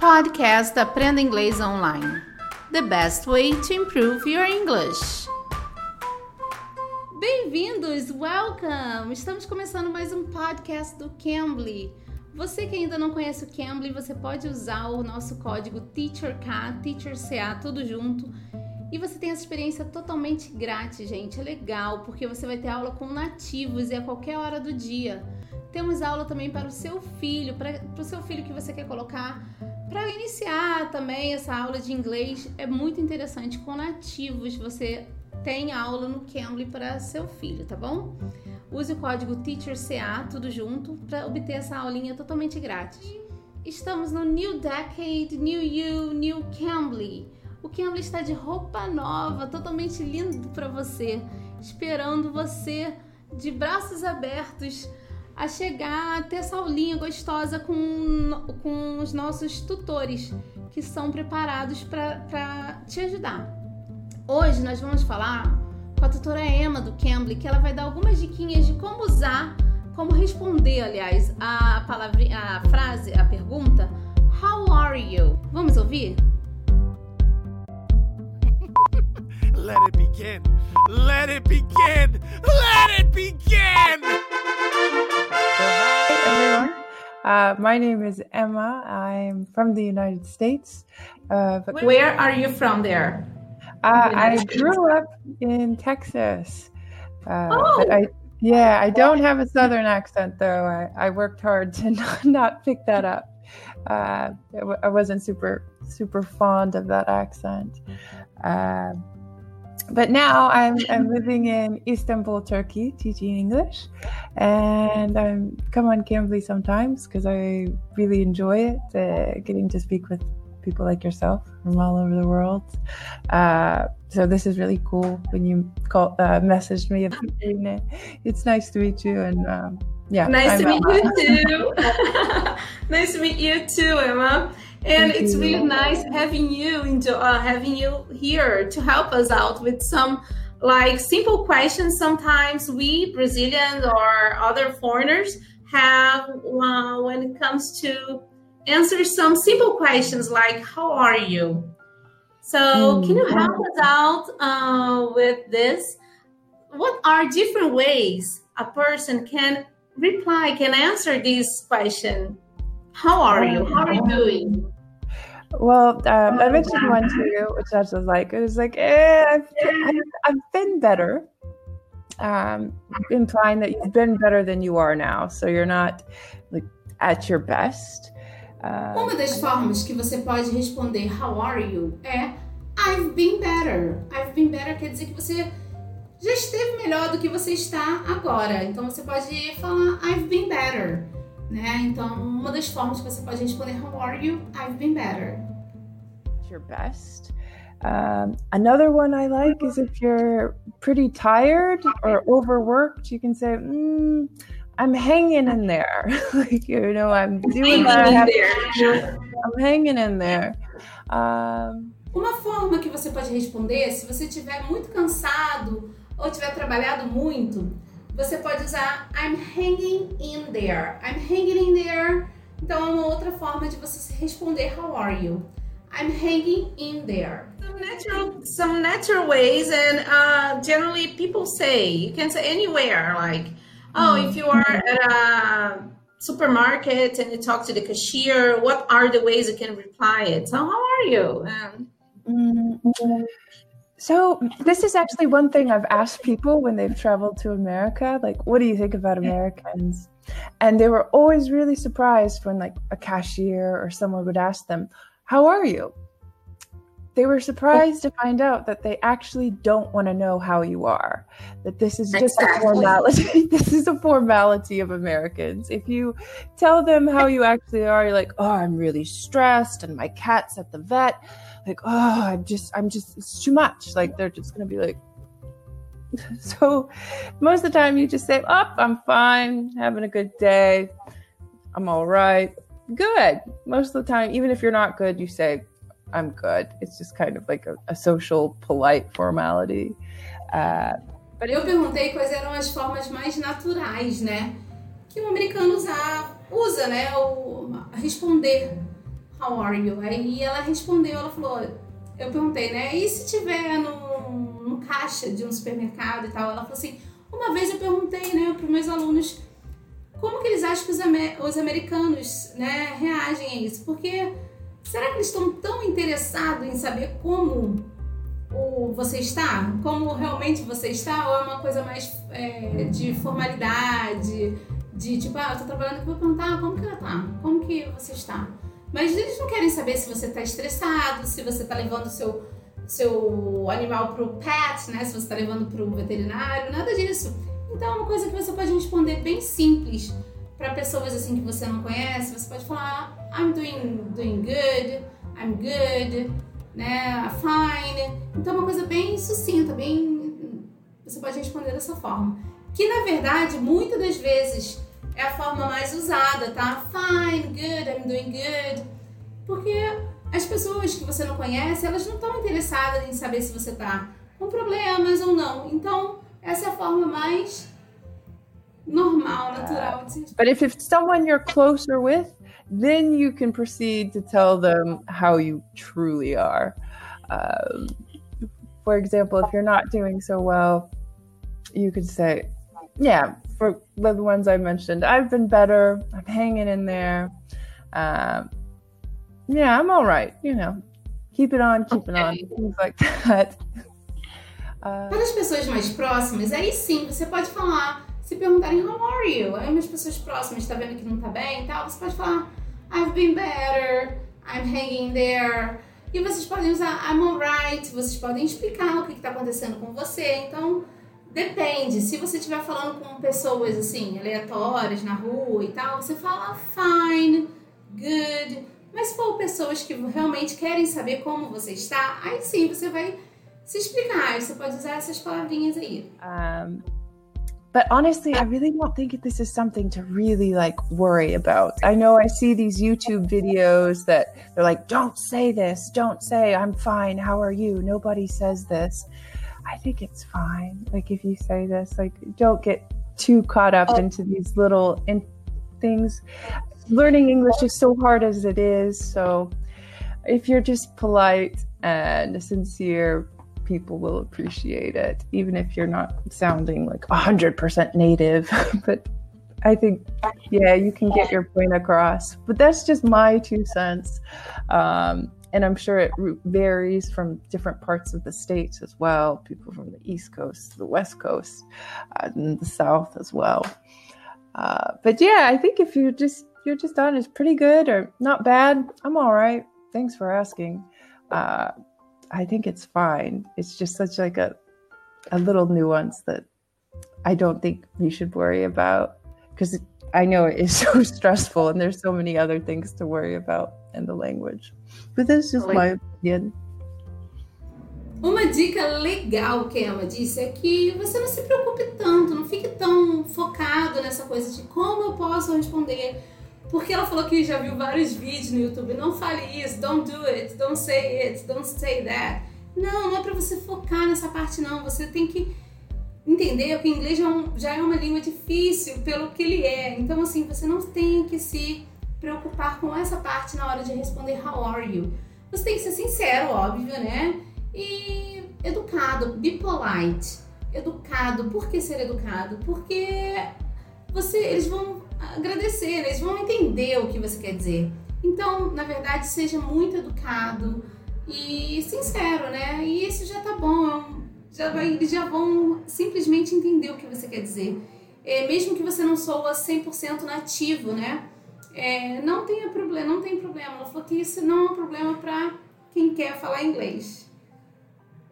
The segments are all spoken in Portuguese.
Podcast Aprenda Inglês Online. The best way to improve your English. Bem-vindos, welcome! Estamos começando mais um podcast do Cambly. Você que ainda não conhece o Cambly, você pode usar o nosso código TEACHERK, TEACHERCA, tudo junto. E você tem essa experiência totalmente grátis, gente. É legal, porque você vai ter aula com nativos e a qualquer hora do dia. Temos aula também para o seu filho, para o seu filho que você quer colocar para iniciar também essa aula de inglês. É muito interessante com nativos. Você tem aula no Cambly para seu filho, tá bom? Use o código TEACHERCA, tudo junto, para obter essa aulinha totalmente grátis. Estamos no New Decade, New You, New Cambly. O Cambly está de roupa nova, totalmente lindo para você, esperando você de braços abertos a chegar a ter essa aulinha gostosa com, com os nossos tutores que são preparados para te ajudar. Hoje nós vamos falar com a tutora Emma do Cambly, que ela vai dar algumas diquinhas de como usar, como responder, aliás, a palavra, a frase, a pergunta How are you? Vamos ouvir? Let it begin. Let it begin. Let it begin. Uh, my name is Emma. I'm from the United States. Uh, but Where are you from there? Uh, I grew up in Texas. Uh, oh. I, yeah, I don't have a Southern accent though. I, I worked hard to not, not pick that up. Uh, I wasn't super super fond of that accent. But now I'm, I'm living in Istanbul, Turkey, teaching English, and I'm come on Cambly sometimes because I really enjoy it, uh, getting to speak with people like yourself from all over the world. Uh, so this is really cool when you call uh, messaged me about doing it. It's nice to meet you, and um, yeah, nice I'm to meet Emma. you too. nice to meet you too, Emma. And Thank it's you. really nice having you into uh, having you here to help us out with some like simple questions. Sometimes we brazilians or other foreigners have uh, when it comes to answer some simple questions like how are you? So mm. can you help us out uh, with this? What are different ways a person can reply can answer this question? How are you? How are you doing well, um, I mentioned one to you, which I was like, it was like, eh, I've, I've, been better, um, implying that you've been better than you are now. So you're not like at your best. Uh, Uma das formas que você pode responder How are you? é I've been better. I've been better quer dizer que você já esteve melhor do que você está agora. Então você pode falar I've been better. Né? Então, uma das formas que você pode responder How are you? I've been better. Your best. Um, another one I like is if you're pretty tired or overworked, you can say, mm, I'm hanging in there. like, you know, I'm doing what I have to do. I'm hanging in there. Um, Uma forma que você pode responder, se você estiver muito cansado ou tiver trabalhado muito, você pode usar I'm hanging in there. I'm hanging in there. Então é uma outra forma de você responder How are you? I'm hanging in there. Some natural, some natural ways, and uh, generally people say you can say anywhere. Like, oh, if you are at a supermarket and you talk to the cashier, what are the ways you can reply it? So, how are you? Um, mm-hmm. So, this is actually one thing I've asked people when they've traveled to America like, what do you think about Americans? And they were always really surprised when, like, a cashier or someone would ask them, How are you? They were surprised to find out that they actually don't want to know how you are. That this is just exactly. a formality. this is a formality of Americans. If you tell them how you actually are, you're like, oh, I'm really stressed and my cat's at the vet like, oh, I'm just, I'm just, it's too much. Like they're just gonna be like, so most of the time you just say, oh, I'm fine, having a good day, I'm all right, good. Most of the time, even if you're not good, you say, I'm good. It's just kind of like a, a social, polite formality. Uh, Eu perguntei quais eram as formas mais naturais, né? Que o americano usa, usa né? O responder how are you? Aí ela respondeu, ela falou, eu perguntei, né? E se tiver no, no caixa de um supermercado e tal? Ela falou assim, uma vez eu perguntei, né, para meus alunos como que eles acham que os, os americanos, né, reagem a isso? Porque será que eles estão tão interessados em saber como o você está? Como realmente você está? Ou é uma coisa mais é, de formalidade? De tipo, ah, eu tô trabalhando aqui, vou perguntar ah, como que ela tá? Como que você está? Mas eles não querem saber se você está estressado, se você está levando o seu, seu animal pro pet, né? Se você está levando pro veterinário, nada disso. Então é uma coisa que você pode responder bem simples para pessoas assim que você não conhece. Você pode falar, I'm doing, doing good, I'm good, né? Fine. Então é uma coisa bem sucinta, bem. Você pode responder dessa forma. Que na verdade, muitas das vezes é a forma mais usada, tá? Fine, good, I'm doing good. Porque as pessoas que você não conhece, elas não estão interessadas em saber se você tá com problemas ou não. Então, essa é a forma mais normal, natural de But if it's someone you're closer with, then you can proceed to tell them how you truly are. Um, for example, if you're not doing so well, you could say, yeah, for the ones I mentioned, I've been better. I'm hanging in there. Um, yeah, I'm all right. You know, keep it on, keep it on, things like that. Uh, Para as pessoas mais próximas, aí sim você pode falar. Se perguntarem how are you, aí umas pessoas próximas está vendo que não está bem e tal, você pode falar I've been better, I'm hanging there. E vocês podem usar I'm alright, vocês podem explicar o que está acontecendo com você. Então, Depende, se você estiver falando com pessoas assim, aleatórias na rua e tal, você fala fine, good. Mas se for pessoas que realmente querem saber como você está, aí sim você vai se explicar. Você pode usar essas palavrinhas aí. Um, but honestly, I really don't think this is something to really like worry about. I know I see these YouTube videos that they're like, don't say this, don't say I'm fine, how are you? Nobody says this. I think it's fine. Like if you say this, like don't get too caught up oh. into these little in- things. Learning English is so hard as it is. So if you're just polite and sincere, people will appreciate it, even if you're not sounding like 100% native. but I think, yeah, you can get your point across. But that's just my two cents. Um, and I'm sure it varies from different parts of the states as well. People from the East Coast, the West Coast, uh, and the South as well. Uh, but yeah, I think if you're just you're just honest, pretty good or not bad. I'm all right. Thanks for asking. Uh, I think it's fine. It's just such like a a little nuance that I don't think you should worry about because I know it is so stressful and there's so many other things to worry about in the language. But that's just my opinion. Uma dica legal que ela disse é que você não se preocupe tanto, não fique tão focado nessa coisa de como eu posso responder. Porque ela falou que já viu vários vídeos no YouTube. Não fale isso, don't do it, don't say it, don't say that. Não, não é para você focar nessa parte, não. Você tem que entender que o inglês já é, um, já é uma língua difícil pelo que ele é. Então, assim, você não tem que se preocupar com essa parte na hora de responder how are you. Você tem que ser sincero, óbvio, né? E educado, be polite. Educado. Por que ser educado? Porque você, eles vão agradecer, eles vão entender o que você quer dizer. Então, na verdade, seja muito educado e sincero, né? E isso já tá bom. Já vai, eles já vão simplesmente entender o que você quer dizer. É, mesmo que você não soa 100% nativo, né? É, não tenha problema, não tem problema. Ela falou que isso não é um problema para quem quer falar inglês.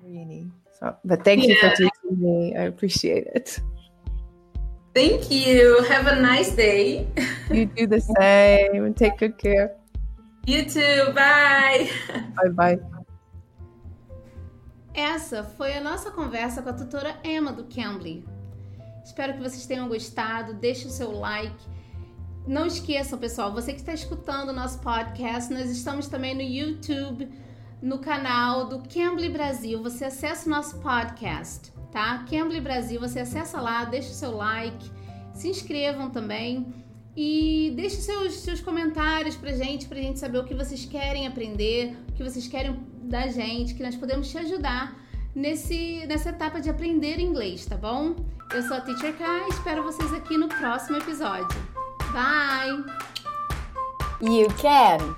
Really? So, but thank yeah. you for teaching me. I appreciate it. Thank you. Have a nice day. You do the same take good care. You too. Bye. Bye bye. Essa foi a nossa conversa com a tutora Emma do Cambly. Espero que vocês tenham gostado. Deixe o seu like não esqueçam, pessoal, você que está escutando o nosso podcast, nós estamos também no YouTube, no canal do Cambly Brasil. Você acessa o nosso podcast, tá? Cambly Brasil, você acessa lá, deixa o seu like, se inscrevam também. E deixe seus, seus comentários pra gente, pra gente saber o que vocês querem aprender, o que vocês querem da gente, que nós podemos te ajudar nesse, nessa etapa de aprender inglês, tá bom? Eu sou a Teacher Kai, espero vocês aqui no próximo episódio. Bye! You can!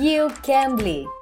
You can!